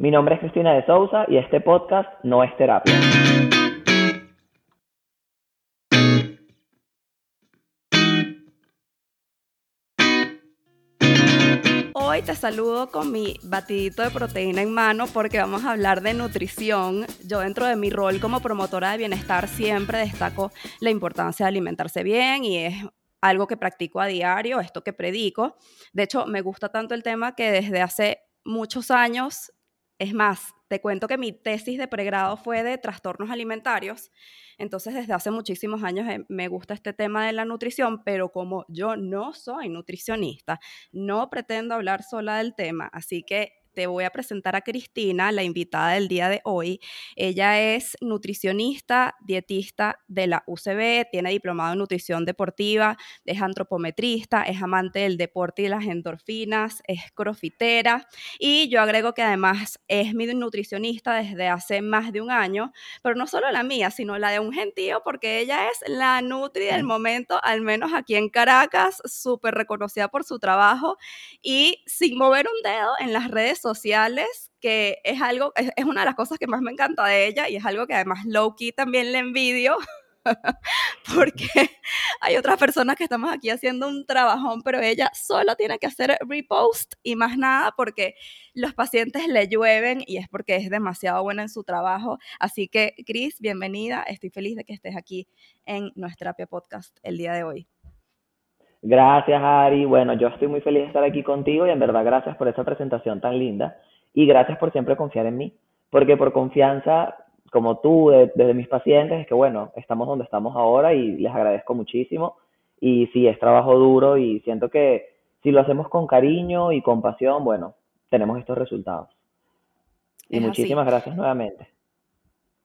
Mi nombre es Cristina de Sousa y este podcast no es terapia. Hoy te saludo con mi batidito de proteína en mano porque vamos a hablar de nutrición. Yo dentro de mi rol como promotora de bienestar siempre destaco la importancia de alimentarse bien y es algo que practico a diario, esto que predico. De hecho, me gusta tanto el tema que desde hace muchos años es más, te cuento que mi tesis de pregrado fue de trastornos alimentarios, entonces desde hace muchísimos años eh, me gusta este tema de la nutrición, pero como yo no soy nutricionista, no pretendo hablar sola del tema, así que te voy a presentar a Cristina, la invitada del día de hoy. Ella es nutricionista, dietista de la UCB, tiene diplomado en nutrición deportiva, es antropometrista, es amante del deporte y las endorfinas, es crofitera. Y yo agrego que además es mi nutricionista desde hace más de un año, pero no solo la mía, sino la de un gentío porque ella es la nutri del momento, al menos aquí en Caracas, súper reconocida por su trabajo. Y sin mover un dedo en las redes sociales sociales, que es algo, es, una de las cosas que más me encanta de ella y es algo que además low-key también le envidio. porque hay otras personas que estamos aquí haciendo un trabajón, pero ella solo tiene que hacer repost y más nada porque los pacientes le llueven y es porque es demasiado buena en su trabajo. Así que, Cris, bienvenida. Estoy feliz de que estés aquí en nuestra podcast el día de hoy. Gracias, Ari. Bueno, yo estoy muy feliz de estar aquí contigo y en verdad gracias por esa presentación tan linda y gracias por siempre confiar en mí, porque por confianza, como tú, desde mis pacientes, es que bueno, estamos donde estamos ahora y les agradezco muchísimo. Y sí, es trabajo duro y siento que si lo hacemos con cariño y con pasión, bueno, tenemos estos resultados. Y muchísimas gracias nuevamente.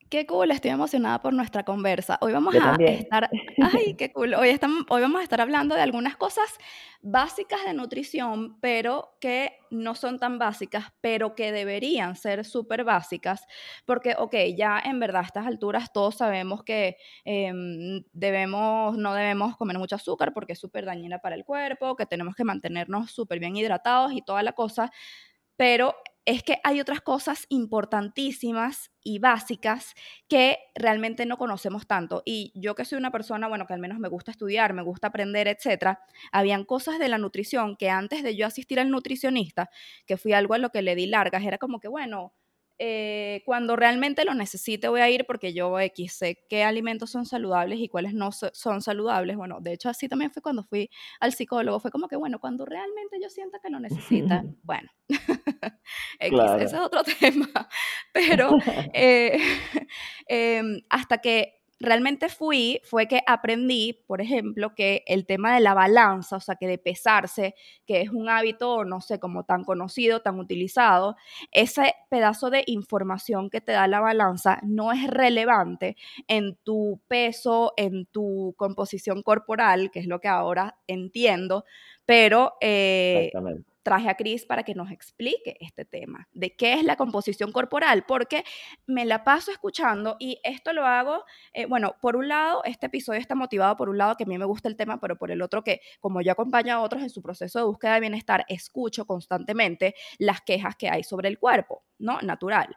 Qué cool, estoy emocionada por nuestra conversa. Hoy vamos a estar, ay, qué cool. Hoy, estamos, hoy vamos a estar hablando de algunas cosas básicas de nutrición, pero que no son tan básicas, pero que deberían ser súper básicas, porque, ok, ya en verdad a estas alturas todos sabemos que em, debemos, no debemos comer mucho azúcar porque es súper dañina para el cuerpo, que tenemos que mantenernos súper bien hidratados y toda la cosa, pero es que hay otras cosas importantísimas y básicas que realmente no conocemos tanto. Y yo que soy una persona, bueno, que al menos me gusta estudiar, me gusta aprender, etcétera, habían cosas de la nutrición que antes de yo asistir al nutricionista, que fui algo a lo que le di largas, era como que, bueno, eh, cuando realmente lo necesite voy a ir porque yo X sé qué alimentos son saludables y cuáles no son saludables. Bueno, de hecho así también fue cuando fui al psicólogo. Fue como que, bueno, cuando realmente yo sienta que lo necesita, bueno, X, ese es otro tema. Pero eh, em, hasta que realmente fui, fue que aprendí, por ejemplo, que el tema de la balanza, o sea, que de pesarse, que es un hábito, no sé, como tan conocido, tan utilizado, ese pedazo de información que te da la balanza no es relevante en tu peso, en tu composición corporal, que es lo que ahora entiendo, pero... Eh, traje a Cris para que nos explique este tema de qué es la composición corporal, porque me la paso escuchando y esto lo hago, eh, bueno, por un lado, este episodio está motivado por un lado que a mí me gusta el tema, pero por el otro que como yo acompaño a otros en su proceso de búsqueda de bienestar, escucho constantemente las quejas que hay sobre el cuerpo, ¿no? Natural.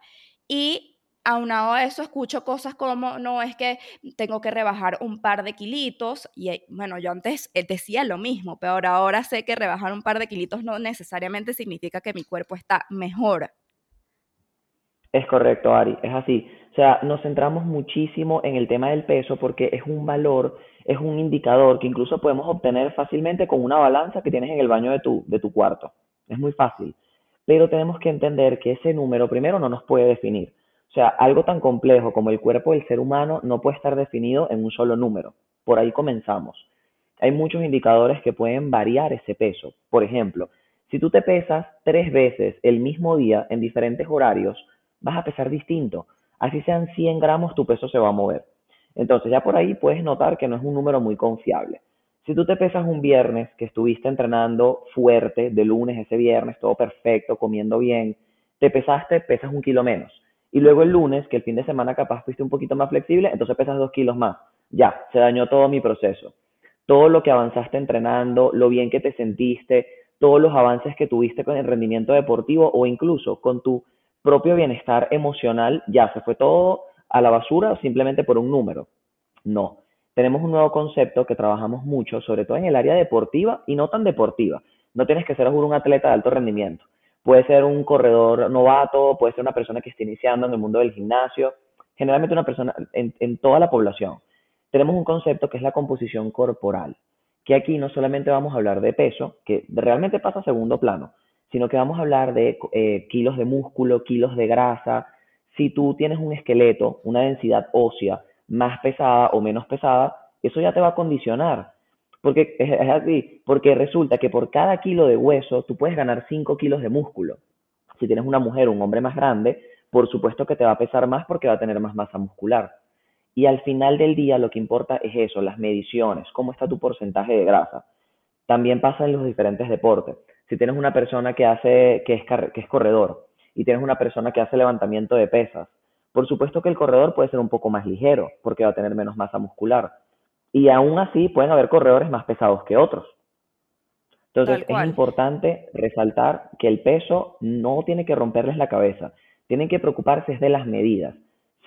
Y aunado a eso escucho cosas como, no, es que tengo que rebajar un par de kilitos, y bueno, yo antes eh, decía lo mismo, pero ahora sé que rebajar un par de kilitos no necesariamente significa que mi cuerpo está mejor. Es correcto, Ari, es así. O sea, nos centramos muchísimo en el tema del peso porque es un valor, es un indicador que incluso podemos obtener fácilmente con una balanza que tienes en el baño de tu, de tu cuarto. Es muy fácil. Pero tenemos que entender que ese número primero no nos puede definir. O sea, algo tan complejo como el cuerpo del ser humano no puede estar definido en un solo número. Por ahí comenzamos. Hay muchos indicadores que pueden variar ese peso. Por ejemplo, si tú te pesas tres veces el mismo día en diferentes horarios, vas a pesar distinto. Así sean 100 gramos, tu peso se va a mover. Entonces ya por ahí puedes notar que no es un número muy confiable. Si tú te pesas un viernes, que estuviste entrenando fuerte, de lunes ese viernes, todo perfecto, comiendo bien, te pesaste, pesas un kilo menos. Y luego el lunes, que el fin de semana capaz fuiste un poquito más flexible, entonces pesas dos kilos más. Ya, se dañó todo mi proceso. Todo lo que avanzaste entrenando, lo bien que te sentiste, todos los avances que tuviste con el rendimiento deportivo o incluso con tu propio bienestar emocional ya se fue todo a la basura simplemente por un número. No. Tenemos un nuevo concepto que trabajamos mucho, sobre todo en el área deportiva y no tan deportiva. No tienes que ser un atleta de alto rendimiento. Puede ser un corredor novato, puede ser una persona que esté iniciando en el mundo del gimnasio, generalmente una persona en, toda la población. Tenemos un concepto que es la composición corporal, que aquí no solamente vamos a hablar de peso, que realmente pasa a segundo plano, sino que vamos a hablar de eh, kilos de músculo, kilos de grasa. Si tú tienes un esqueleto, una densidad ósea más pesada o menos pesada, eso ya te va a condicionar. Porque es, así, porque resulta que por cada kilo de hueso tú puedes ganar 5 kilos de músculo. Si tienes una mujer o un hombre más grande, por supuesto que te va a pesar más porque va a tener más masa muscular. Y al final del día lo que importa es eso, las mediciones, cómo está tu porcentaje de grasa. También pasa en los diferentes deportes si tienes una persona que hace, que es, que es corredor y tienes una persona que hace levantamiento de pesas, por supuesto que el corredor puede ser un poco más ligero porque va a tener menos masa muscular. Y aún así pueden haber corredores más pesados que otros. Entonces es importante resaltar que el peso no tiene que romperles la cabeza. Tienen que preocuparse de las medidas.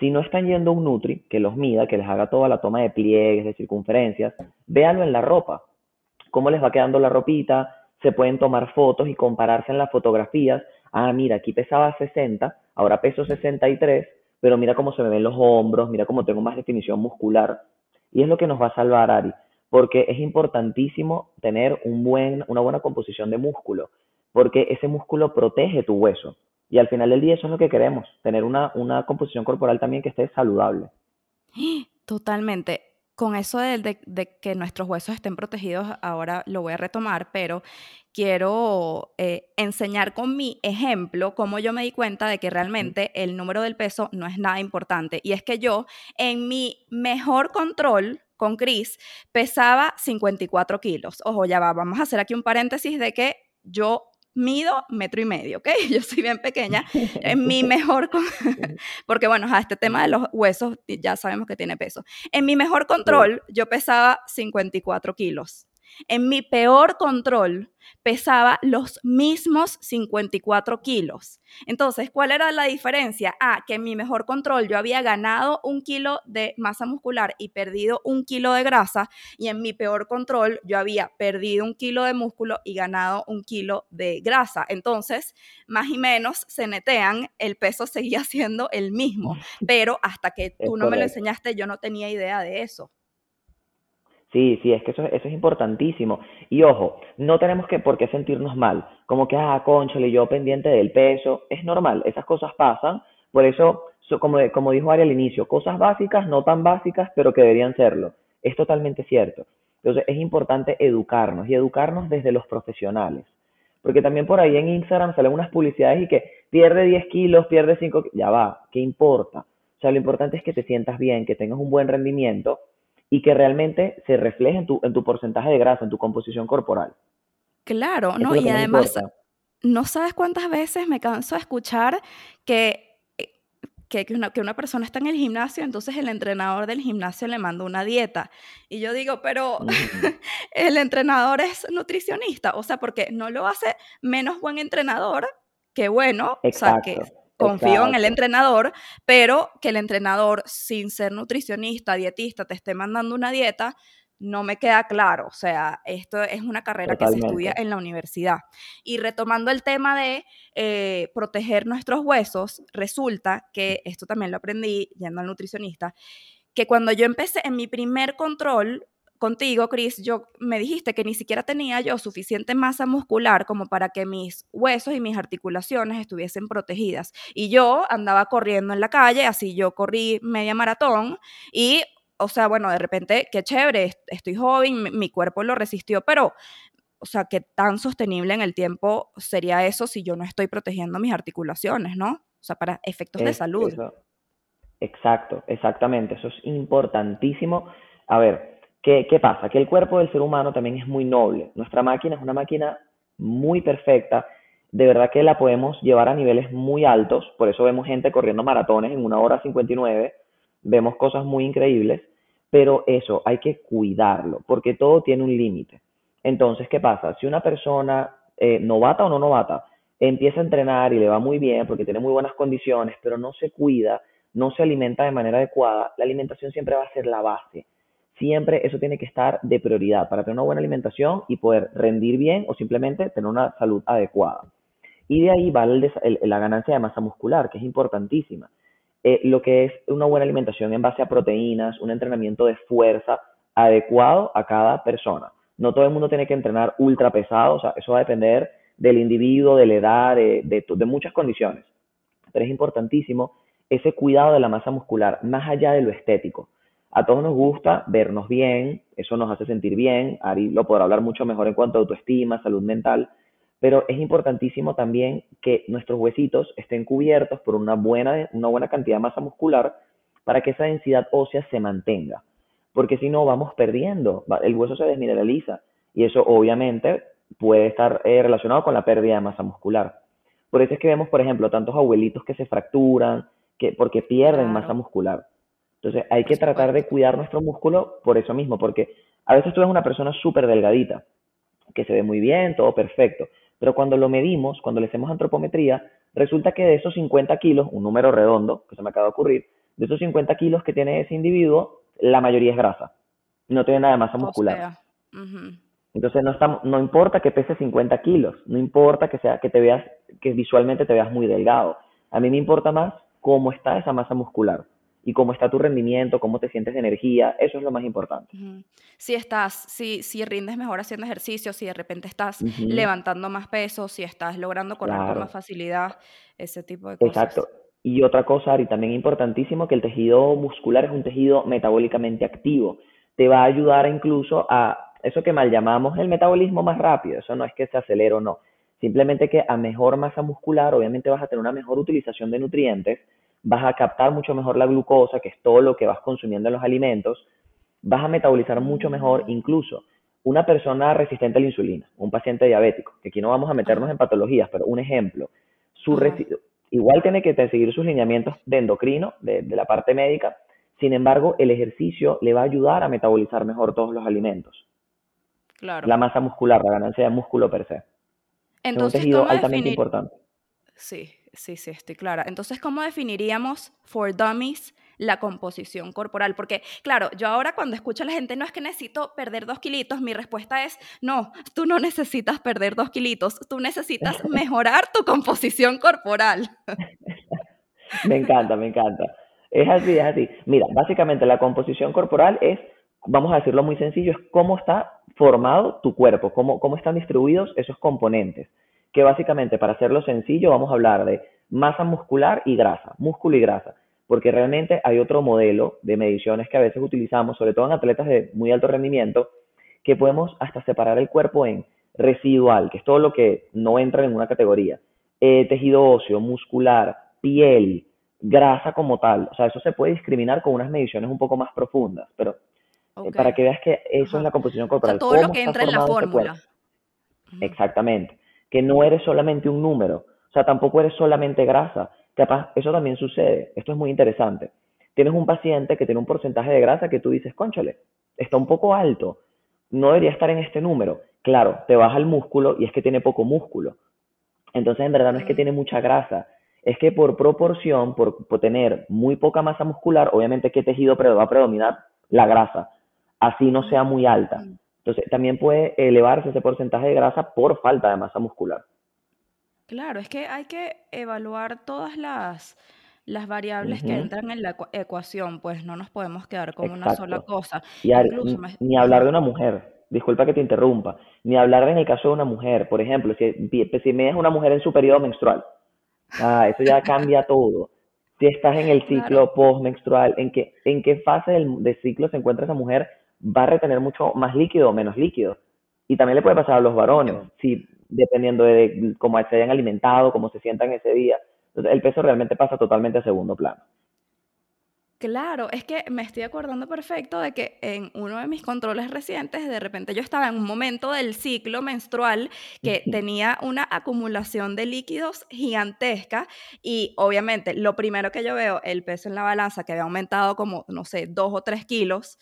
Si no están yendo a un Nutri que los mida, que les haga toda la toma de pliegues, de circunferencias, véanlo en la ropa. Cómo les va quedando la ropita, se pueden tomar fotos y compararse en las fotografías. Ah, mira, aquí pesaba 60, ahora peso 63, pero mira cómo se me ven los hombros, mira cómo tengo más definición muscular. Y es lo que nos va a salvar, Ari, porque es importantísimo tener un buen, una buena composición de músculo, porque ese músculo protege tu hueso. Y al final del día eso es lo que queremos, tener una, una composición corporal también que esté saludable. Totalmente con eso de, que nuestros huesos estén protegidos, ahora lo voy a retomar, pero quiero eh, enseñar con mi ejemplo cómo yo me di cuenta de que realmente el número del peso no es nada importante. Y es que yo, en mi mejor control con Chris, pesaba 54 kilos. Ojo, ya va, vamos a hacer aquí un paréntesis de que yo mido metro y medio, ¿ok? Yo soy bien pequeña. En mi mejor, porque bueno, a este tema de los huesos ya sabemos que tiene peso. En mi mejor control, yo pesaba 54 kilos. En mi peor control pesaba los mismos 54 kilos. Entonces, ¿cuál era la diferencia? Ah, que en mi mejor control yo había ganado un kilo de masa muscular y perdido un kilo de grasa, y en mi peor control yo había perdido un kilo de músculo y ganado un kilo de grasa. Entonces, más y menos se netean, el peso seguía siendo el mismo, pero hasta que tú no me lo enseñaste, yo no tenía idea de eso. Sí, sí, es que eso, eso es importantísimo. Y ojo, no tenemos que por qué sentirnos mal, como que, ah, conchale, yo pendiente del peso, es normal, esas cosas pasan, por eso, como, como dijo Ari al inicio, cosas básicas, no tan básicas, pero que deberían serlo. Es totalmente cierto. Entonces es importante educarnos y educarnos desde los profesionales. Porque también por ahí en Instagram salen unas publicidades y que pierde 10 kilos, pierde 5 ya va, ¿qué importa? O sea, lo importante es que te sientas bien, que tengas un buen rendimiento y que realmente se refleje en tu, en tu porcentaje de grasa, en tu composición corporal. Claro, ¿no? Y además, no sabes cuántas veces me canso de escuchar que, eh, que, una, que una persona está en el gimnasio, entonces el entrenador del gimnasio le manda una dieta. Y yo digo, pero el entrenador es nutricionista, o sea, porque no lo hace menos buen entrenador que bueno, o sea, que confío en el entrenador, pero que el entrenador, sin ser nutricionista, dietista, te esté mandando una dieta, no me queda claro. O sea, esto es una carrera que se estudia en la universidad. Y retomando el tema de eh, proteger nuestros huesos, resulta que esto también lo aprendí yendo al nutricionista, que cuando yo empecé en mi primer control, contigo, Chris, yo me dijiste que ni siquiera tenía yo suficiente masa muscular como para que mis huesos y mis articulaciones estuviesen protegidas. Y yo andaba corriendo en la calle, así yo corrí media maratón y, o sea, bueno, de repente, qué chévere, estoy joven, mi, cuerpo lo resistió, pero, o sea, qué tan sostenible en el tiempo sería eso si yo no estoy protegiendo mis articulaciones, ¿no? O sea, para efectos de salud. Exacto, exactamente, eso es importantísimo. A ver, ¿Qué, pasa? Que el cuerpo del ser humano también es muy noble. Nuestra máquina es una máquina muy perfecta. De verdad que la podemos llevar a niveles muy altos. Por eso vemos gente corriendo maratones en una hora 59. Vemos cosas muy increíbles. Pero eso hay que cuidarlo, porque todo tiene un límite. Entonces, ¿qué pasa? Si una persona, eh, novata o no novata, empieza a entrenar y le va muy bien porque tiene muy buenas condiciones, pero no se cuida, no se alimenta de manera adecuada, la alimentación siempre va a ser la base. Siempre eso tiene que estar de prioridad para tener una buena alimentación y poder rendir bien o simplemente tener una salud adecuada. Y de ahí va la ganancia de masa muscular, que es importantísima. Eh, lo que es una buena alimentación en base a proteínas, un entrenamiento de fuerza adecuado a cada persona. No todo el mundo tiene que entrenar ultra pesado, o sea, eso va a depender del individuo, de la edad, de, de, muchas condiciones. Pero es importantísimo ese cuidado de la masa muscular, más allá de lo estético. A todos nos gusta vernos bien, eso nos hace sentir bien, Ari lo podrá hablar mucho mejor en cuanto a autoestima, salud mental, pero es importantísimo también que nuestros huesitos estén cubiertos por una buena, una buena cantidad de masa muscular para que esa densidad ósea se mantenga, porque si no vamos perdiendo, el hueso se desmineraliza y eso obviamente puede estar eh, relacionado con la pérdida de masa muscular. Por eso es que vemos, por ejemplo, tantos abuelitos que se fracturan, que, porque pierden masa muscular. Entonces hay que tratar de cuidar nuestro músculo por eso mismo, porque a veces tú ves una persona súper delgadita, que se ve muy bien, todo perfecto, pero cuando lo medimos, cuando le hacemos antropometría, resulta que de esos 50 kilos, un número redondo que se me acaba de ocurrir, de esos 50 kilos que tiene ese individuo, la mayoría es grasa. No tiene nada de masa muscular. Entonces no, no importa que pese 50 kilos, no importa que, sea, que, te veas, que visualmente te veas muy delgado. A mí me importa más cómo está esa masa muscular y cómo está tu rendimiento, cómo te sientes de energía, eso es lo más importante. Si estás, si, si rindes mejor haciendo ejercicio, si de repente estás levantando más peso, si estás logrando correr con más facilidad, ese tipo de cosas. Exacto. Y otra cosa, Ari, también importantísimo, que el tejido muscular es un tejido metabólicamente activo. Te va a ayudar incluso a eso que mal llamamos el metabolismo más rápido, eso no es que se acelere o no, simplemente que a mejor masa muscular obviamente vas a tener una mejor utilización de nutrientes, vas a captar mucho mejor la glucosa, que es todo lo que vas consumiendo en los alimentos, vas a metabolizar mucho mejor incluso una persona resistente a la insulina, un paciente diabético, que aquí no vamos a meternos en patologías, pero un ejemplo, su igual tiene que seguir sus lineamientos de endocrino, de, de la parte médica, sin embargo, el ejercicio le va a ayudar a metabolizar mejor todos los alimentos. La masa muscular, la ganancia de músculo per se. Entonces, es un tejido altamente importante. Sí, sí, sí, estoy clara. Entonces, ¿cómo definiríamos for dummies la composición corporal? Porque, claro, yo ahora cuando escucho a la gente, no es que necesito perder dos kilitos, mi respuesta es, no, tú no necesitas perder dos kilitos, tú necesitas mejorar tu composición corporal. me encanta, me encanta. Es así, es así. Mira, básicamente la composición corporal es, vamos a decirlo muy sencillo, es cómo está formado tu cuerpo, cómo, cómo están distribuidos esos componentes. Que básicamente, para hacerlo sencillo, vamos a hablar de masa muscular y grasa, músculo y grasa, porque realmente hay otro modelo de mediciones que a veces utilizamos, sobre todo en atletas de muy alto rendimiento, que podemos hasta separar el cuerpo en residual, que es todo lo que no entra en una categoría, eh, tejido óseo, muscular, piel, grasa como tal. O sea, eso se puede discriminar con unas mediciones un poco más profundas, pero eh, para que veas que eso es la composición corporal. todo lo que entra en la fórmula. Exactamente. Que no eres solamente un número. O sea, tampoco eres solamente grasa. Capaz, eso también sucede. Esto es muy interesante. Tienes un paciente que tiene un porcentaje de grasa que tú dices, conchale, está un poco alto. No debería estar en este número. Claro, te baja el músculo y es que tiene poco músculo. Entonces, en verdad no es que tiene mucha grasa, es que por proporción, por, por tener muy poca masa muscular, obviamente, ¿qué tejido va a predominar? La grasa así no sea muy alta. Entonces, también puede elevarse ese porcentaje de grasa por falta de masa muscular. Claro, es que hay que evaluar todas las, las variables que entran en la ecuación, pues no nos podemos quedar con una sola cosa. Y ni hablar de una mujer, disculpa que te interrumpa, ni hablar en el caso de una mujer, por ejemplo, si, si me es una mujer en su periodo menstrual, ah, eso ya cambia todo. Si estás en el ciclo postmenstrual, ¿en qué, en qué fase del, del ciclo se encuentra esa mujer? Va a retener mucho más líquido o menos líquido. Y también le puede pasar a los varones, si, dependiendo de cómo se hayan alimentado, cómo se sientan ese día. Entonces, el peso realmente pasa totalmente a segundo plano. Claro, es que me estoy acordando perfecto de que en uno de mis controles recientes, de repente yo estaba en un momento del ciclo menstrual que tenía una acumulación de líquidos gigantesca y obviamente lo primero que yo veo, el peso en la balanza que había aumentado como, no sé, dos o tres kilos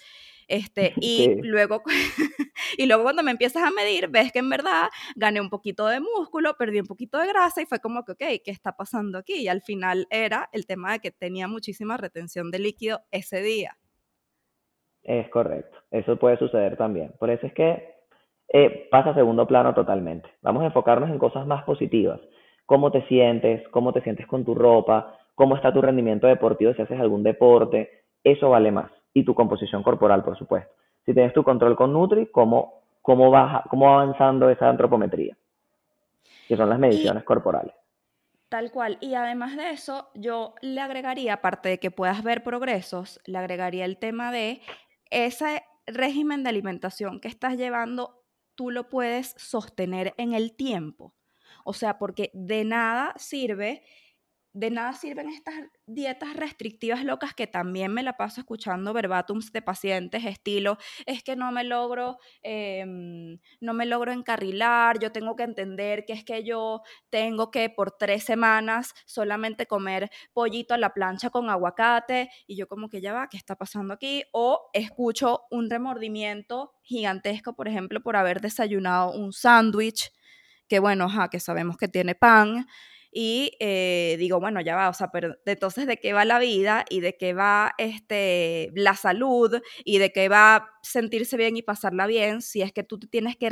Este, y, luego, y luego cuando me empiezas a medir, ves que en verdad gané un poquito de músculo, perdí un poquito de grasa y fue como que, ok, ¿qué está pasando aquí? Y al final era el tema de que tenía muchísima retención de líquido ese día. Es correcto, eso puede suceder también. Por eso es que eh, pasa a segundo plano totalmente. Vamos a enfocarnos en cosas más positivas. Cómo te sientes, cómo te sientes con tu ropa, cómo está tu rendimiento deportivo si haces algún deporte, eso vale más. Y tu composición corporal, por supuesto. Si tienes tu control con Nutri, cómo, cómo, va, cómo va avanzando esa antropometría, que son las mediciones corporales. Tal cual. Y además de eso, yo le agregaría, aparte de que puedas ver progresos, le agregaría el tema de ese régimen de alimentación que estás llevando, tú lo puedes sostener en el tiempo. O sea, porque de nada sirve de nada sirven estas dietas restrictivas locas que también me la paso escuchando verbatums de pacientes, estilo, es que no me logro, em, no me logro encarrilar, yo tengo que entender que es que yo tengo que por tres semanas solamente comer pollito a la plancha con aguacate y yo como que ya va, ¿qué está pasando aquí? O escucho un remordimiento gigantesco, por ejemplo, por haber desayunado un sándwich, que bueno, ja, que sabemos que tiene pan y eh, digo, bueno, ya va, o sea, pero entonces de qué va la vida y de qué va este, la salud y de qué va sentirse bien y pasarla bien si es que tú te tienes que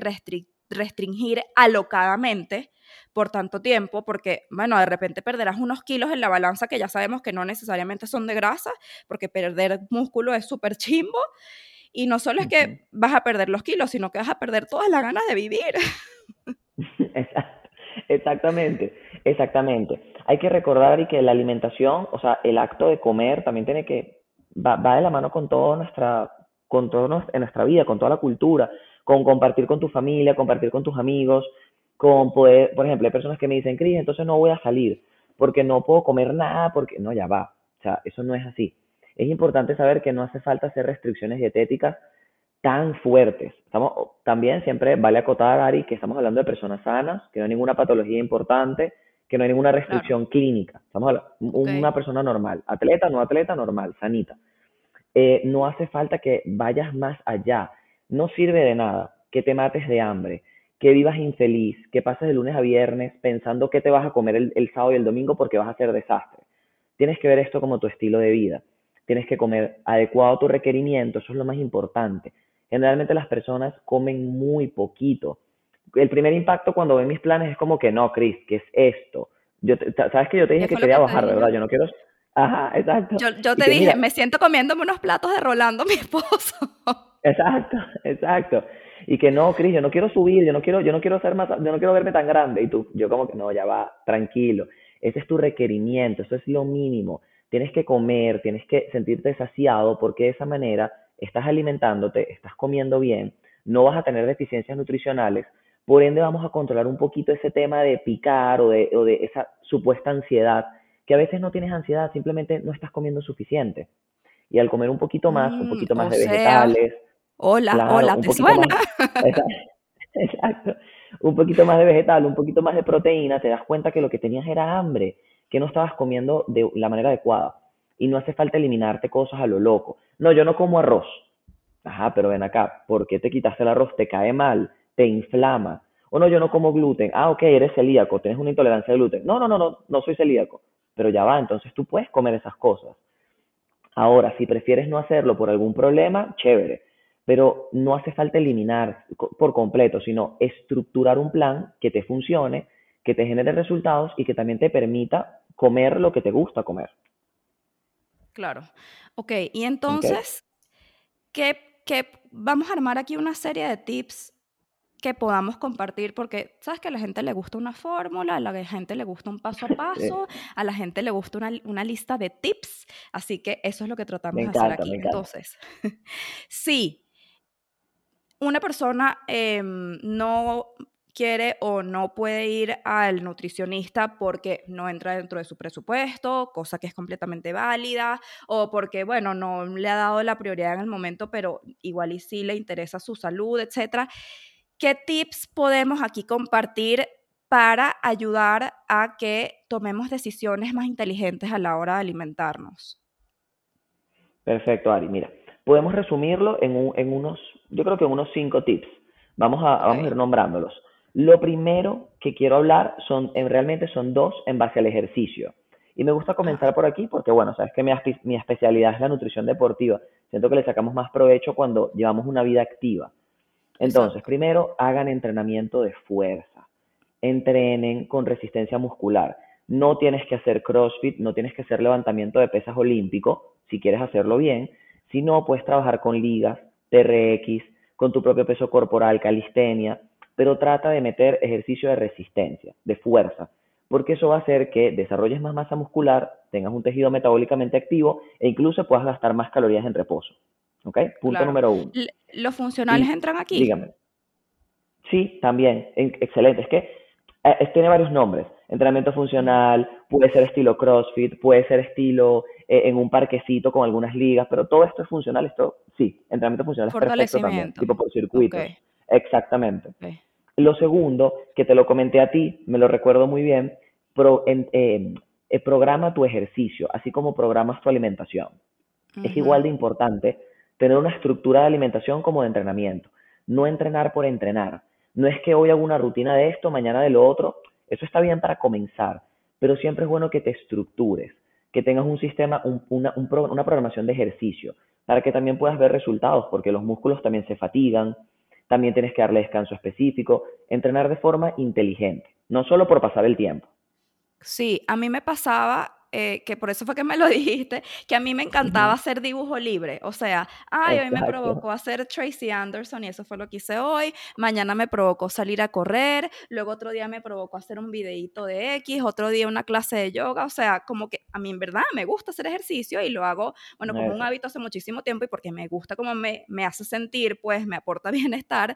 restringir alocadamente por tanto tiempo, porque, bueno, de repente perderás unos kilos en la balanza que ya sabemos que no necesariamente son de grasa, porque perder músculo es súper chimbo. Y no solo es que vas a perder los kilos, sino que vas a perder todas las ganas de vivir. Exactamente, exactamente. Hay que recordar y que la alimentación, o sea, el acto de comer también tiene que, va, de la mano con toda nuestra, con todo en nuestra vida, con toda la cultura, con compartir con tu familia, compartir con tus amigos, con poder, por ejemplo, hay personas que me dicen, Cris, entonces no voy a salir porque no puedo comer nada, porque no, ya va. O sea, eso no es así. Es importante saber que no hace falta hacer restricciones dietéticas tan fuertes. Estamos, también siempre vale acotar, Ari, que estamos hablando de personas sanas, que no hay ninguna patología importante, que no hay ninguna restricción clínica. Estamos hablando de una persona normal, atleta, no atleta, normal, sanita. Eh, no hace falta que vayas más allá. No sirve de nada que te mates de hambre, que vivas infeliz, que pases de lunes a viernes pensando que te vas a comer el, el sábado y el domingo porque vas a hacer desastre. Tienes que ver esto como tu estilo de vida. Tienes que comer adecuado a tu requerimiento, eso es lo más importante generalmente las personas comen muy poquito. El primer impacto cuando ven mis planes es como que no, Chris, ¿qué es esto? Yo sabes que yo te dije que quería bajar, ¿verdad? Yo no quiero... Ajá, exacto. Yo, te dije, me siento comiéndome unos platos de Rolando, mi esposo. Exacto, exacto. Y que no, Chris, yo no quiero subir, yo no quiero, yo no quiero ser más, yo no quiero verme tan grande. Y tú, yo como que no, ya va, tranquilo. Ese es tu requerimiento, eso es lo mínimo. Tienes que comer, tienes que sentirte saciado porque de esa manera estás alimentándote, estás comiendo bien, no vas a tener deficiencias nutricionales, por ende vamos a controlar un poquito ese tema de picar o de, o de esa supuesta ansiedad, que a veces no tienes ansiedad, simplemente no estás comiendo suficiente. Y al comer un poquito más, un mm, poquito más de vegetales. Hola, hola, ¿te suena? exacto. Un poquito más de vegetal, un poquito más de proteína, te das cuenta que lo que tenías era hambre, que no estabas comiendo de la manera adecuada y no hace falta eliminarte cosas a lo loco. No, yo no como arroz. Ajá, pero ven acá, ¿por qué te quitaste el arroz? ¿Te cae mal? ¿Te inflama? O no, yo no como gluten. Ah, ok, eres celíaco, tienes una intolerancia al gluten. No, no, no, no, no soy celíaco. Pero ya va, entonces tú puedes comer esas cosas. Ahora, si prefieres no hacerlo por algún problema, chévere. Pero no hace falta eliminar por completo, sino estructurar un plan que te funcione, que te genere resultados y que también te permita comer lo que te gusta comer. Claro. Ok, y entonces, ¿qué, vamos a armar aquí una serie de tips que podamos compartir, porque sabes que a la gente le gusta una fórmula, a la gente le gusta un paso a paso, a la gente le gusta una, lista de tips, así que eso es lo que tratamos de hacer aquí. Entonces, sí, una persona em, no quiere o no puede ir al nutricionista porque no entra dentro de su presupuesto, cosa que es completamente válida, o porque, bueno, no le ha dado la prioridad en el momento, pero igual y sí le interesa su salud, etcétera. ¿Qué tips podemos aquí compartir para ayudar a que tomemos decisiones más inteligentes a la hora de alimentarnos? Perfecto, Ari. Mira, podemos resumirlo en, en unos, yo creo que en unos cinco tips. Vamos a, vamos a ir nombrándolos. Lo primero que quiero hablar son, realmente son dos en base al ejercicio. Y me gusta comenzar por aquí porque, bueno, sabes que mi, mi especialidad es la nutrición deportiva. Siento que le sacamos más provecho cuando llevamos una vida activa. Entonces, primero, hagan entrenamiento de fuerza. Entrenen con resistencia muscular. No tienes que hacer CrossFit, no tienes que hacer levantamiento de pesas olímpico, si quieres hacerlo bien. Si no, puedes trabajar con ligas, TRX, con tu propio peso corporal, calistenia, pero trata de meter ejercicio de resistencia, de fuerza, porque eso va a hacer que desarrolles más masa muscular, tengas un tejido metabólicamente activo e incluso puedas gastar más calorías en reposo. ¿Ok? Punto número uno. ¿Los funcionales entran aquí? Dígame. Sí, también. Excelente. Es que eh, tiene varios nombres. Entrenamiento funcional, puede ser estilo CrossFit, puede ser estilo eh, en un parquecito con algunas ligas, pero todo esto es funcional. Esto, sí, entrenamiento funcional es perfecto también, tipo por circuitos. Exactamente. Lo segundo, que te lo comenté a ti, me lo recuerdo muy bien, eh, programa tu ejercicio, así como programas tu alimentación. Es igual de importante tener una estructura de alimentación como de entrenamiento. No entrenar por entrenar. No es que hoy hago una rutina de esto, mañana de lo otro. Eso está bien para comenzar, pero siempre es bueno que te estructures, que tengas un sistema, una, una programación de ejercicio, para que también puedas ver resultados, porque los músculos también se fatigan, también tienes que darle descanso específico, entrenar de forma inteligente, no solo por pasar el tiempo. Sí, a mí me pasaba eh, que por eso fue que me lo dijiste, que a mí me encantaba hacer dibujo libre. O sea, ay, hoy me provocó hacer Tracy Anderson y eso fue lo que hice hoy. Mañana me provocó salir a correr. Luego otro día me provocó hacer un videíto de X. Otro día una clase de yoga. O sea, como que a mí en verdad me gusta hacer ejercicio y lo hago, bueno, como un hábito hace muchísimo tiempo y porque me gusta como me, me hace sentir, pues me aporta bienestar.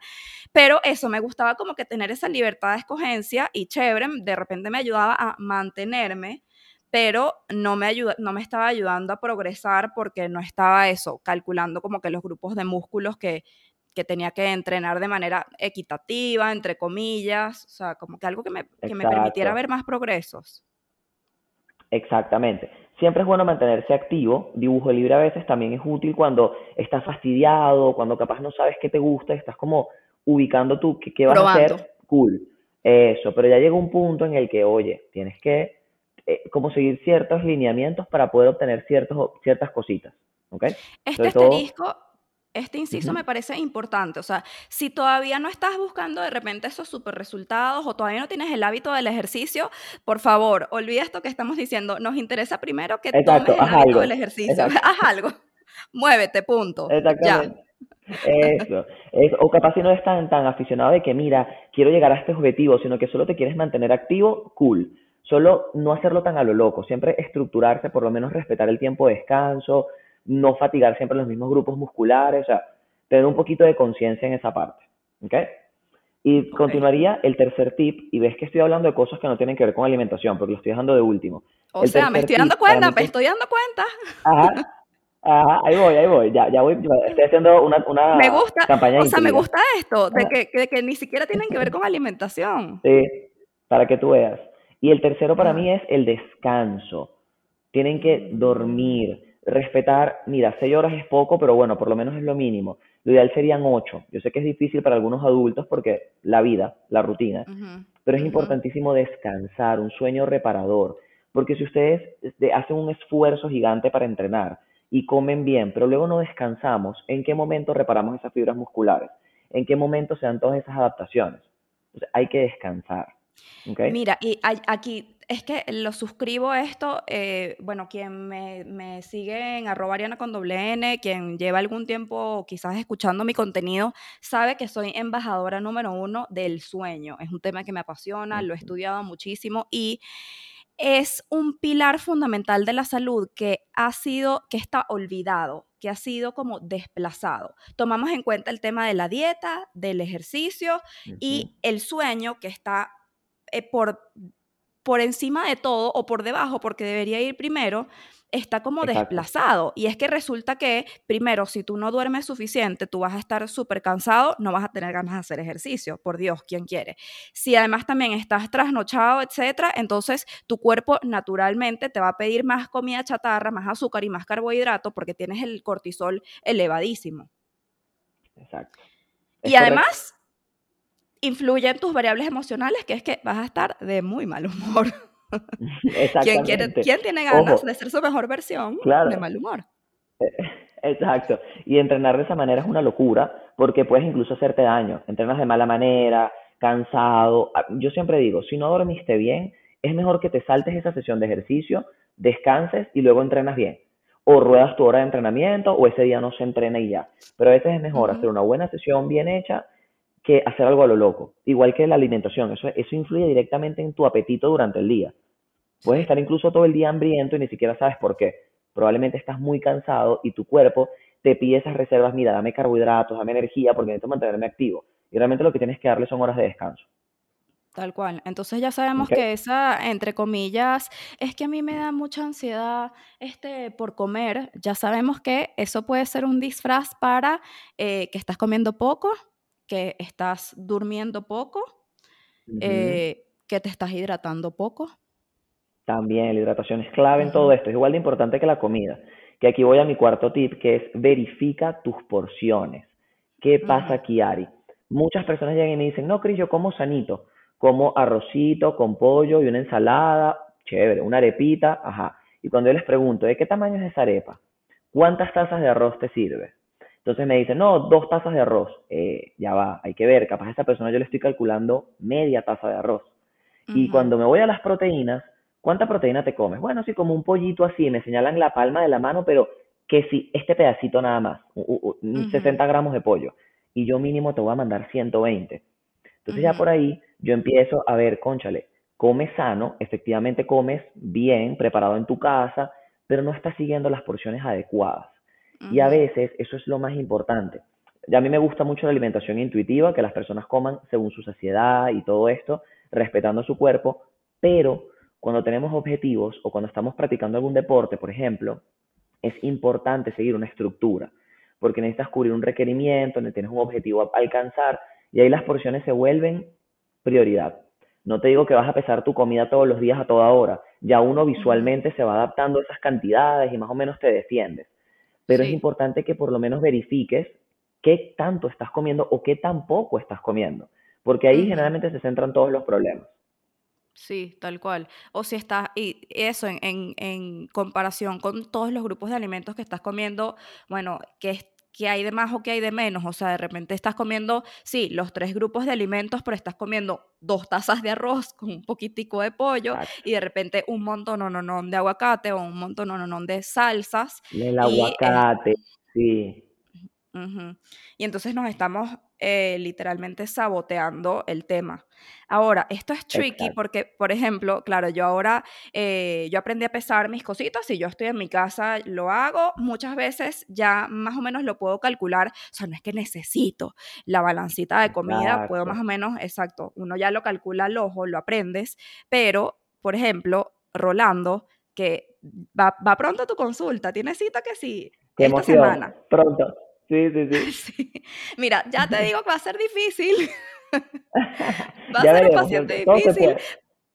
Pero eso me gustaba como que tener esa libertad de escogencia y chévere, de repente me ayudaba a mantenerme pero no me, ayuda, no me estaba ayudando a progresar porque no estaba eso, calculando como que los grupos de músculos que, que tenía que entrenar de manera equitativa, entre comillas, o sea, como que algo que me, que me permitiera ver más progresos. Exactamente. Siempre es bueno mantenerse activo. Dibujo libre a veces también es útil cuando estás fastidiado, cuando capaz no sabes qué te gusta, estás como ubicando tú qué, qué vas a hacer. Cool. Eso, pero ya llega un punto en el que, oye, tienes que eh, como seguir ciertos lineamientos para poder obtener ciertos, ciertas cositas. ¿okay? Este asterisco, este inciso me parece importante. O sea, si todavía no estás buscando de repente esos super resultados o todavía no tienes el hábito del ejercicio, por favor, olvida esto que estamos diciendo. Nos interesa primero que tomes el hábito del ejercicio. Haz algo. Muévete, punto. Exactamente. Eso, O capaz si no eres tan, tan aficionado de que, mira, quiero llegar a este objetivo, sino que solo te quieres mantener activo, cool. Solo no hacerlo tan a lo loco, siempre estructurarse, por lo menos respetar el tiempo de descanso, no fatigar siempre los mismos grupos musculares, o sea, tener un poquito de conciencia en esa parte. ¿Ok? Y continuaría el tercer tip, y ves que estoy hablando de cosas que no tienen que ver con alimentación, porque lo estoy dejando de último. O sea, me estoy dando cuenta, me estoy dando cuenta. Ajá, Ajá, ahí voy, ahí voy, ya, ya voy, estoy haciendo una, una me gusta, campaña. O sea, me gusta esto, de que, de que, ni siquiera tienen que ver con alimentación. Sí, para que tú veas. Y el tercero para mí es el descanso. Tienen que dormir, respetar, mira, seis horas es poco, pero bueno, por lo menos es lo mínimo. Lo ideal serían ocho. Yo sé que es difícil para algunos adultos porque la vida, la rutina, pero es importantísimo descansar, un sueño reparador. Porque si ustedes este, hacen un esfuerzo gigante para entrenar y comen bien, pero luego no descansamos, ¿en qué momento reparamos esas fibras musculares? ¿En qué momento se dan todas esas adaptaciones? hay que descansar. Mira, y aquí es que lo suscribo esto, eh, bueno, quien me, sigue en arroba ariana con doble N, quien lleva algún tiempo quizás escuchando mi contenido, sabe que soy embajadora número uno del sueño. Es un tema que me apasiona, lo he estudiado muchísimo y es un pilar fundamental de la salud que ha sido, que está olvidado, que ha sido como desplazado. Tomamos en cuenta el tema de la dieta, del ejercicio y el sueño que está eh, por, por encima de todo o por debajo, porque debería ir primero, está como desplazado. Y es que resulta que, primero, si tú no duermes suficiente, tú vas a estar súper cansado, no vas a tener ganas de hacer ejercicio. Por Dios, ¿quién quiere? Si además también estás trasnochado, etcétera, entonces tu cuerpo naturalmente te va a pedir más comida chatarra, más azúcar y más carbohidrato porque tienes el cortisol elevadísimo. Exacto. y además, influye en tus variables emocionales, que es que vas a estar de muy mal humor. ¿Quién, quiere, ¿Quién, tiene ganas de ser su mejor versión de mal humor? Exacto. Y entrenar de esa manera es una locura porque puedes incluso hacerte daño. Entrenas de mala manera, cansado. Ah, yo siempre digo, si no dormiste bien, es mejor que te saltes esa sesión de ejercicio, descanses y luego entrenas bien. O ruedas tu hora de entrenamiento o ese día no se entrena y ya. Pero a veces es mejor hacer una buena sesión bien hecha que hacer algo a lo loco. Igual que la alimentación, eso, eso influye directamente en tu apetito durante el día. Puedes estar incluso todo el día hambriento y ni siquiera sabes por qué. Probablemente estás muy cansado y tu cuerpo te pide esas reservas, mira, dame carbohidratos, dame energía porque necesito mantenerme activo. Y realmente lo que tienes que darle son horas de descanso. Tal cual. Entonces ya sabemos que esa, entre comillas, es que a mí me da mucha ansiedad este, por comer. Ya sabemos que eso puede ser un disfraz para eh, que estás comiendo poco, que estás durmiendo poco, eh, que te estás hidratando poco. También la hidratación es clave en todo esto, es igual de importante que la comida. Que aquí voy a mi cuarto tip, que es verifica tus porciones. ¿Qué pasa aquí, Ari? Muchas personas llegan y me dicen, no, Cris, yo como sanito, como arrocito con pollo y una ensalada, chévere, una arepita, ajá. Y cuando yo les pregunto, ¿de qué tamaño es esa arepa? ¿Cuántas tazas de arroz te sirve? Entonces me dicen, no, dos tazas de arroz. Eh, ya va, hay que ver, capaz a esa persona yo le estoy calculando media taza de arroz. Y cuando me voy a las proteínas, ¿cuánta proteína te comes? Bueno, sí, como un pollito así, me señalan la palma de la mano, pero que si este pedacito nada más, 60 gramos de pollo, y yo mínimo te voy a mandar 120. Entonces ya por ahí yo empiezo a ver, conchale, comes sano, efectivamente comes bien, preparado en tu casa, pero no estás siguiendo las porciones adecuadas. Y a veces eso es lo más importante. Y a mí me gusta mucho la alimentación intuitiva, que las personas coman según su saciedad y todo esto, respetando su cuerpo, pero cuando tenemos objetivos o cuando estamos practicando algún deporte, por ejemplo, es importante seguir una estructura, porque necesitas cubrir un requerimiento, tienes un objetivo a alcanzar, y ahí las porciones se vuelven prioridad. No te digo que vas a pesar tu comida todos los días a toda hora, ya uno visualmente se va adaptando a esas cantidades y más o menos te defiendes pero es importante que por lo menos verifiques qué tanto estás comiendo o qué tan poco estás comiendo, porque ahí generalmente se centran todos los problemas. Sí, tal cual. O si estás, y eso en, en, comparación con todos los grupos de alimentos que estás comiendo, bueno, que qué hay de más o qué hay de menos. O sea, de repente estás comiendo, sí, los tres grupos de alimentos, pero estás comiendo dos tazas de arroz con un poquitico de pollo y de repente un montón no, no, no, de aguacate o un montón no, no, no, de salsas. El aguacate, sí. Y entonces nos estamos eh, literalmente saboteando el tema. Ahora, esto es tricky porque, por ejemplo, claro, yo ahora, eh, yo aprendí a pesar mis cositas, si yo estoy en mi casa, lo hago, muchas veces ya más o menos lo puedo calcular, o sea, no es que necesito la balancita de comida, puedo más o menos, exacto, uno ya lo calcula al ojo, lo aprendes, pero, por ejemplo, Rolando, que va, va pronto a tu consulta, tiene cita que sí, esta semana. Pronto. Sí, sí, sí, Mira, ya te digo que va a ser difícil. va a ser un paciente difícil.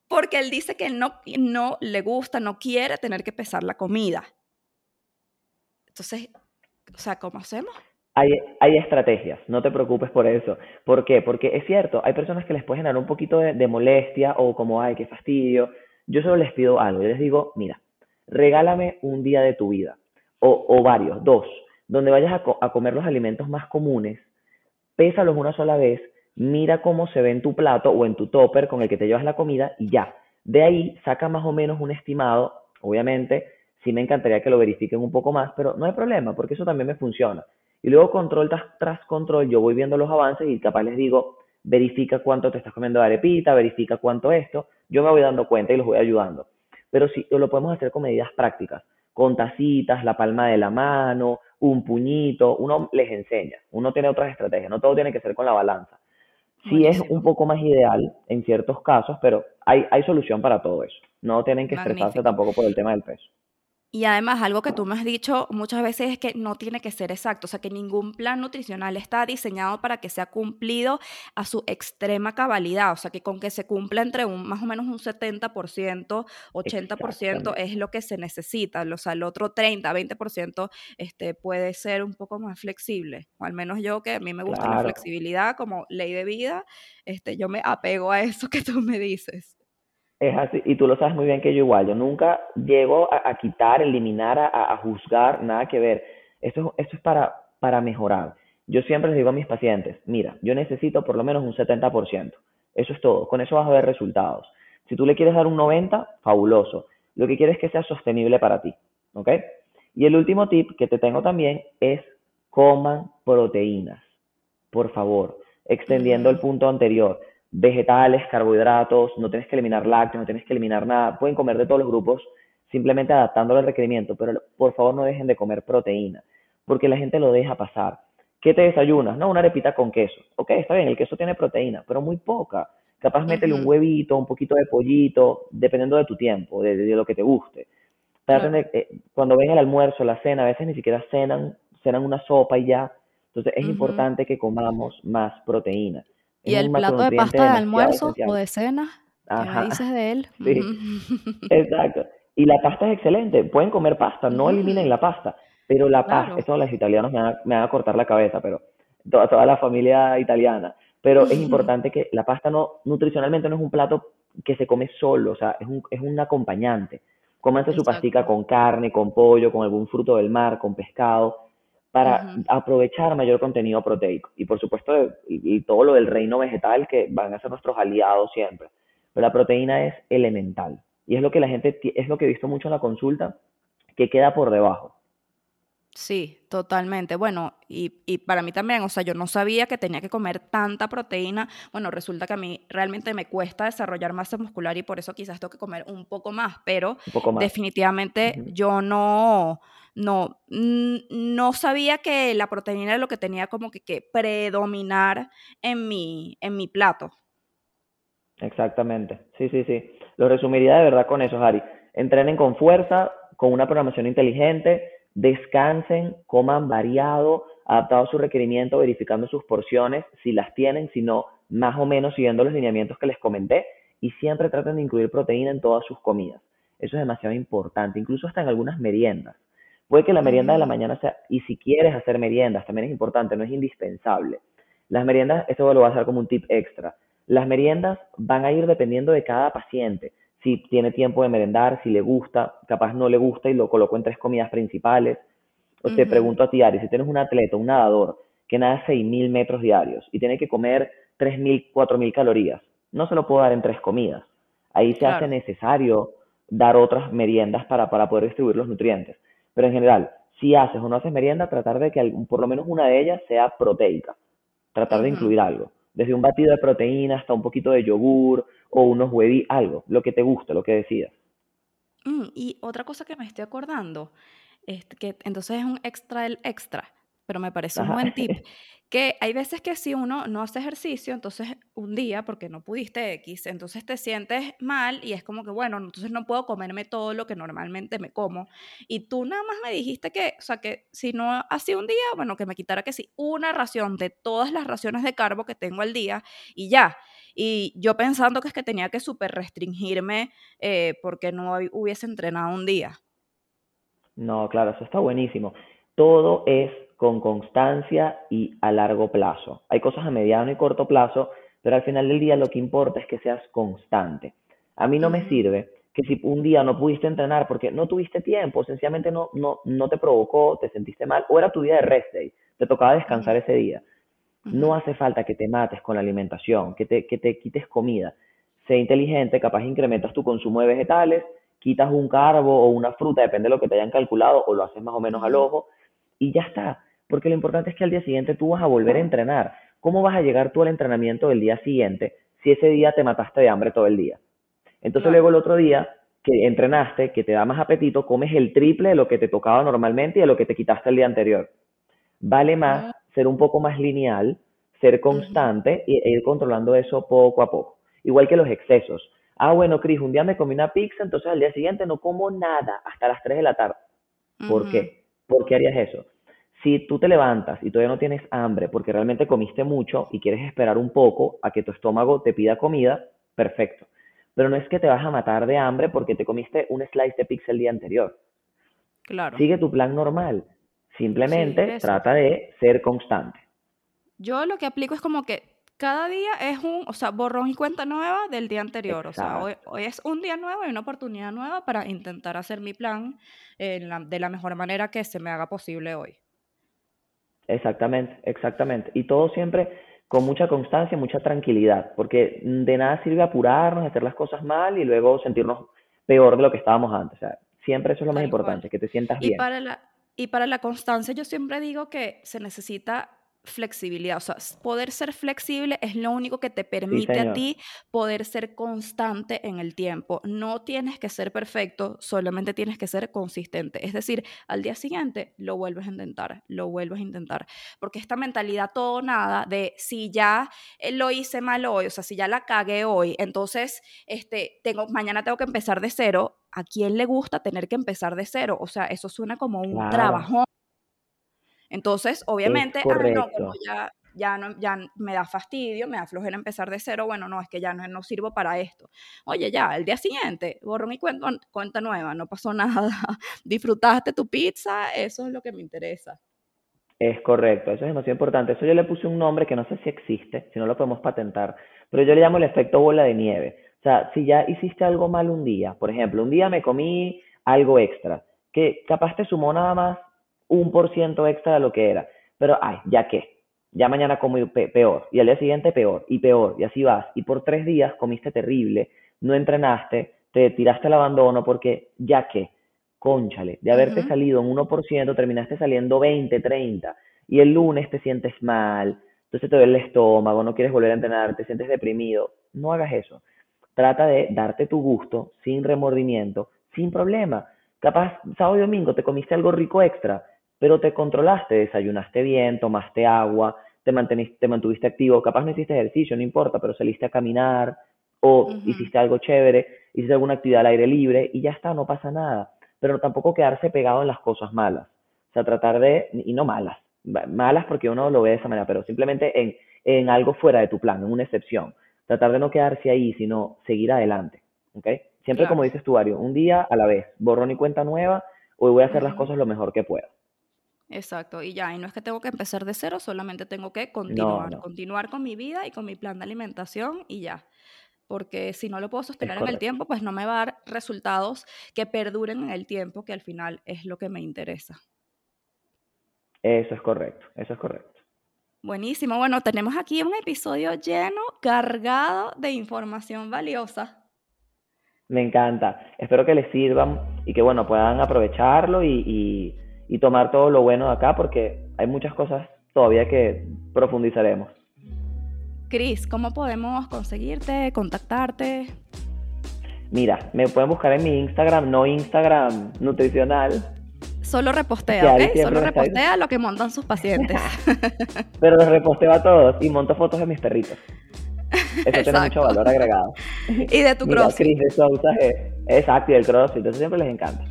Porque él dice que no, no le gusta, no quiere tener que pesar la comida. Entonces, o sea, ¿cómo hacemos? Hay, hay, estrategias, no te preocupes por eso. ¿Por qué? Porque es cierto, hay personas que les puede generar un poquito de, molestia o como, ay, qué fastidio. Yo solo les pido algo, yo les digo, mira, regálame un día de tu vida, o, o varios, dos, donde vayas a, comer los alimentos más comunes, pésalos una sola vez, mira cómo se ve en tu plato o en tu topper con el que te llevas la comida y ya. De ahí saca más o menos un estimado, obviamente, sí me encantaría que lo verifiquen un poco más, pero no hay problema, porque eso también me funciona. Y luego control tras, control, yo voy viendo los avances y capaz les digo, verifica cuánto te estás comiendo de arepita, verifica cuánto esto, yo me voy dando cuenta y los voy ayudando. Pero sí, lo podemos hacer con medidas prácticas, con tacitas, la palma de la mano, un puñito, uno les enseña, uno tiene otras estrategias, no todo tiene que ser con la balanza. Sí es un poco más ideal en ciertos casos, pero hay, hay solución para todo eso. No tienen que estresarse tampoco por el tema del peso. Y además, algo que tú me has dicho muchas veces es que no tiene que ser exacto, o sea, que ningún plan nutricional está diseñado para que sea cumplido a su extrema cabalidad, o sea, que con que se cumpla entre un más o menos un 70%, 80% es lo que se necesita, o sea, el otro 30, 20% este, puede ser un poco más flexible, o al menos yo que a mí me gusta la flexibilidad como ley de vida, este, yo me apego a eso que tú me dices. Es así, y tú lo sabes muy bien que yo igual, yo nunca llego a, quitar, eliminar, a, juzgar, nada que ver. Esto, esto es para, para mejorar. Yo siempre les digo a mis pacientes, mira, yo necesito por lo menos un 70%. Eso es todo, con eso vas a ver resultados. Si tú le quieres dar un 90, fabuloso. Lo que quieres es que sea sostenible para ti, ¿ok? Y el último tip que te tengo también es coman proteínas, por favor, extendiendo el punto anterior vegetales, carbohidratos, no tienes que eliminar lácteos, no tienes que eliminar nada, pueden comer de todos los grupos, simplemente adaptándolo al requerimiento, pero por favor no dejen de comer proteína, porque la gente lo deja pasar. ¿Qué te desayunas? No, una arepita con queso. Ok, está bien, el queso tiene proteína, pero muy poca. Capaz métele un huevito, un poquito de pollito, dependiendo de tu tiempo, de, lo que te guste. Eh, cuando ven el almuerzo, la cena, a veces ni siquiera cenan, cenan una sopa y ya. Entonces es importante que comamos más proteína. ¿Y el plato de pasta de almuerzo o de cena? ¿Qué me dices de él? Sí, exacto. Y la pasta es excelente. Pueden comer pasta, no eliminen la pasta. Pero la pasta, eso los italianos me van, a, cortar la cabeza, pero toda, toda la familia italiana. Pero es importante que la pasta no, nutricionalmente no es un plato que se come solo, o sea, es un, es un acompañante. Cómanse su pastica con carne, con pollo, con algún fruto del mar, con pescado para aprovechar mayor contenido proteico. Y por supuesto, y, todo lo del reino vegetal que van a ser nuestros aliados siempre. Pero la proteína es elemental. Y es lo que la gente, es lo que he visto mucho en la consulta, que queda por debajo. Sí, totalmente. Bueno, y, y, para mí también, o sea, yo no sabía que tenía que comer tanta proteína. Bueno, resulta que a mí realmente me cuesta desarrollar masa muscular y por eso quizás tengo que comer un poco más, pero definitivamente yo no, no, no sabía que la proteína era lo que tenía como que, que predominar en mi, en mi plato. Exactamente, sí, sí, sí. Lo resumiría de verdad con eso, Harry. Entrenen con fuerza, con una programación inteligente, descansen, coman variado, adaptado a su requerimiento, verificando sus porciones, si las tienen, si no, más o menos siguiendo los lineamientos que les comenté, y siempre traten de incluir proteína en todas sus comidas. Eso es demasiado importante, incluso hasta en algunas meriendas. Puede que la merienda de la mañana sea, y si quieres hacer meriendas, también es importante, no es indispensable. Las meriendas, esto lo voy a hacer como un tip extra. Las meriendas van a ir dependiendo de cada paciente. Si tiene tiempo de merendar, si le gusta, capaz no le gusta y lo coloco en tres comidas principales. O te pregunto a ti, Ari, si tienes un atleta, un nadador, que nada 6.000 metros diarios y tiene que comer 3.000, 4.000 calorías, no se lo puedo dar en tres comidas. Ahí se hace necesario dar otras meriendas para, para poder distribuir los nutrientes. Pero en general, si haces o no haces merienda, tratar de que por lo menos una de ellas sea proteica. Tratar de incluir algo. Desde un batido de proteína hasta un poquito de yogur o unos hueví, algo, lo que te guste, lo que decidas. Mm, y otra cosa que me estoy acordando, es que entonces es un extra del extra, pero me parece un buen tip. Que hay veces que si uno no hace ejercicio, entonces un día, porque no pudiste X, entonces te sientes mal y es como que, bueno, entonces no puedo comerme todo lo que normalmente me como. Y tú nada más me dijiste que, o sea, que si no hacía un día, bueno, que me quitara que sí, una ración de todas las raciones de carbo que tengo al día y ya. Y yo pensando que es que tenía que súper restringirme eh, porque no hubiese entrenado un día. No, claro, eso está buenísimo. Todo es con constancia y a largo plazo. Hay cosas a mediano y corto plazo, pero al final del día lo que importa es que seas constante. A mí no me sirve que si un día no pudiste entrenar porque no tuviste tiempo, sencillamente no, no, no te provocó, te sentiste mal, o era tu día de rest day, te tocaba descansar ese día. No hace falta que te mates con la alimentación, que te, que te quites comida. Sé inteligente, capaz incrementas tu consumo de vegetales, quitas un carbo o una fruta, depende de lo que te hayan calculado, o lo haces más o menos al ojo, y ya está porque lo importante es que al día siguiente tú vas a volver a entrenar. ¿Cómo vas a llegar tú al entrenamiento del día siguiente si ese día te mataste de hambre todo el día? Entonces luego el otro día que entrenaste, que te da más apetito, comes el triple de lo que te tocaba normalmente y de lo que te quitaste el día anterior. Vale más ser un poco más lineal, ser constante e ir controlando eso poco a poco. Igual que los excesos. Ah, bueno, Cris, un día me comí una pizza, entonces al día siguiente no como nada hasta las 3 de la tarde. ¿Por qué? ¿Por qué harías eso? Si tú te levantas y todavía no tienes hambre porque realmente comiste mucho y quieres esperar un poco a que tu estómago te pida comida, perfecto. Pero no es que te vas a matar de hambre porque te comiste un slice de pizza el día anterior. Claro. Sigue tu plan normal. Simplemente trata de ser constante. Yo lo que aplico es como que cada día es un, o sea, borrón y cuenta nueva del día anterior. O sea, hoy, es un día nuevo y una oportunidad nueva para intentar hacer mi plan de la mejor manera que se me haga posible hoy. Exactamente, exactamente. Y todo siempre con mucha constancia, mucha tranquilidad, porque de nada sirve apurarnos, hacer las cosas mal y luego sentirnos peor de lo que estábamos antes. O sea, siempre eso es lo más importante, que te sientas y bien. Para la, y para la constancia yo siempre digo que se necesita flexibilidad. O sea, poder ser flexible es lo único que te permite a ti poder ser constante en el tiempo. No tienes que ser perfecto, solamente tienes que ser consistente. Es decir, al día siguiente lo vuelves a intentar, lo vuelves a intentar. Porque esta mentalidad todo nada de si ya eh, lo hice mal hoy, o sea, si ya la cagué hoy, entonces este, tengo, mañana tengo que empezar de cero. ¿A quién le gusta tener que empezar de cero? O sea, eso suena como un trabajo entonces, obviamente, no, como ya, ya, no, ya me da fastidio, me da flojera empezar de cero, bueno, no, es que ya no, no sirvo para esto. Oye, ya, el día siguiente, borro mi cuenta, cuenta nueva, no pasó nada, disfrutaste tu pizza, eso es lo que me interesa. Es correcto, eso es demasiado importante. Eso yo le puse un nombre que no sé si existe, si no lo podemos patentar, pero yo le llamo el efecto bola de nieve. O sea, si ya hiciste algo mal un día, por ejemplo, un día me comí algo extra, que capaz te sumó nada más un por ciento extra de lo que era. Pero, ay, ya que, ya mañana comí peor, y al día siguiente peor, y peor, y así vas. Y por tres días comiste terrible, no entrenaste, te tiraste al abandono porque, ya que, conchale, de haberte salido en 1%, terminaste saliendo 20, 30, y el lunes te sientes mal, entonces te duele el estómago, no quieres volver a entrenar, te sientes deprimido. No hagas eso. Trata de darte tu gusto sin remordimiento, sin problema. Capaz sábado y domingo te comiste algo rico extra, pero te controlaste, desayunaste bien, tomaste agua, te, te mantuviste activo, capaz no hiciste ejercicio, no importa, pero saliste a caminar o hiciste algo chévere, hiciste alguna actividad al aire libre y ya está, no pasa nada. Pero tampoco quedarse pegado en las cosas malas. O sea, tratar de, y no malas, malas porque uno lo ve de esa manera, pero simplemente en, en algo fuera de tu plan, en una excepción. Tratar de no quedarse ahí, sino seguir adelante. ¿Ok? Siempre como dices tú, Ario, un día a la vez, borrón y cuenta nueva, hoy voy a hacer las cosas lo mejor que pueda. Exacto, y ya, y no es que tengo que empezar de cero, solamente tengo que continuar, continuar con mi vida y con mi plan de alimentación y ya. Porque si no lo puedo sostener en el tiempo, pues no me va a dar resultados que perduren en el tiempo, que al final es lo que me interesa. Eso es correcto, eso es correcto. Buenísimo, bueno, tenemos aquí un episodio lleno, cargado de información valiosa. Me encanta. Espero que les sirvan y que, bueno, puedan aprovecharlo y y tomar todo lo bueno de acá porque hay muchas cosas todavía que profundizaremos. Cris, ¿cómo podemos conseguirte, contactarte? Mira, me pueden buscar en mi Instagram, no Instagram nutricional. Solo repostea, ¿ok? Solo repostea lo que montan sus pacientes. Pero los reposteo a todos y monto fotos de mis perritos. Eso tiene mucho valor agregado. Y de tu crossfit. Cris de Sousa Exacto, y el crossfit. Eso siempre les encanta.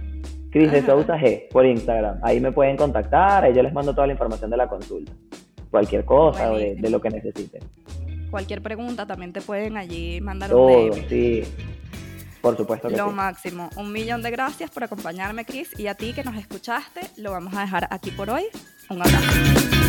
Cris de Sousa G por Instagram. Ahí me pueden contactar, yo les mando toda la información de la consulta. Cualquier cosa de, lo que necesiten. Cualquier pregunta también te pueden allí mandar un mail. sí. Por supuesto que Lo máximo. Un millón de gracias por acompañarme, Cris. Y a ti que nos escuchaste, lo vamos a dejar aquí por hoy. Un abrazo.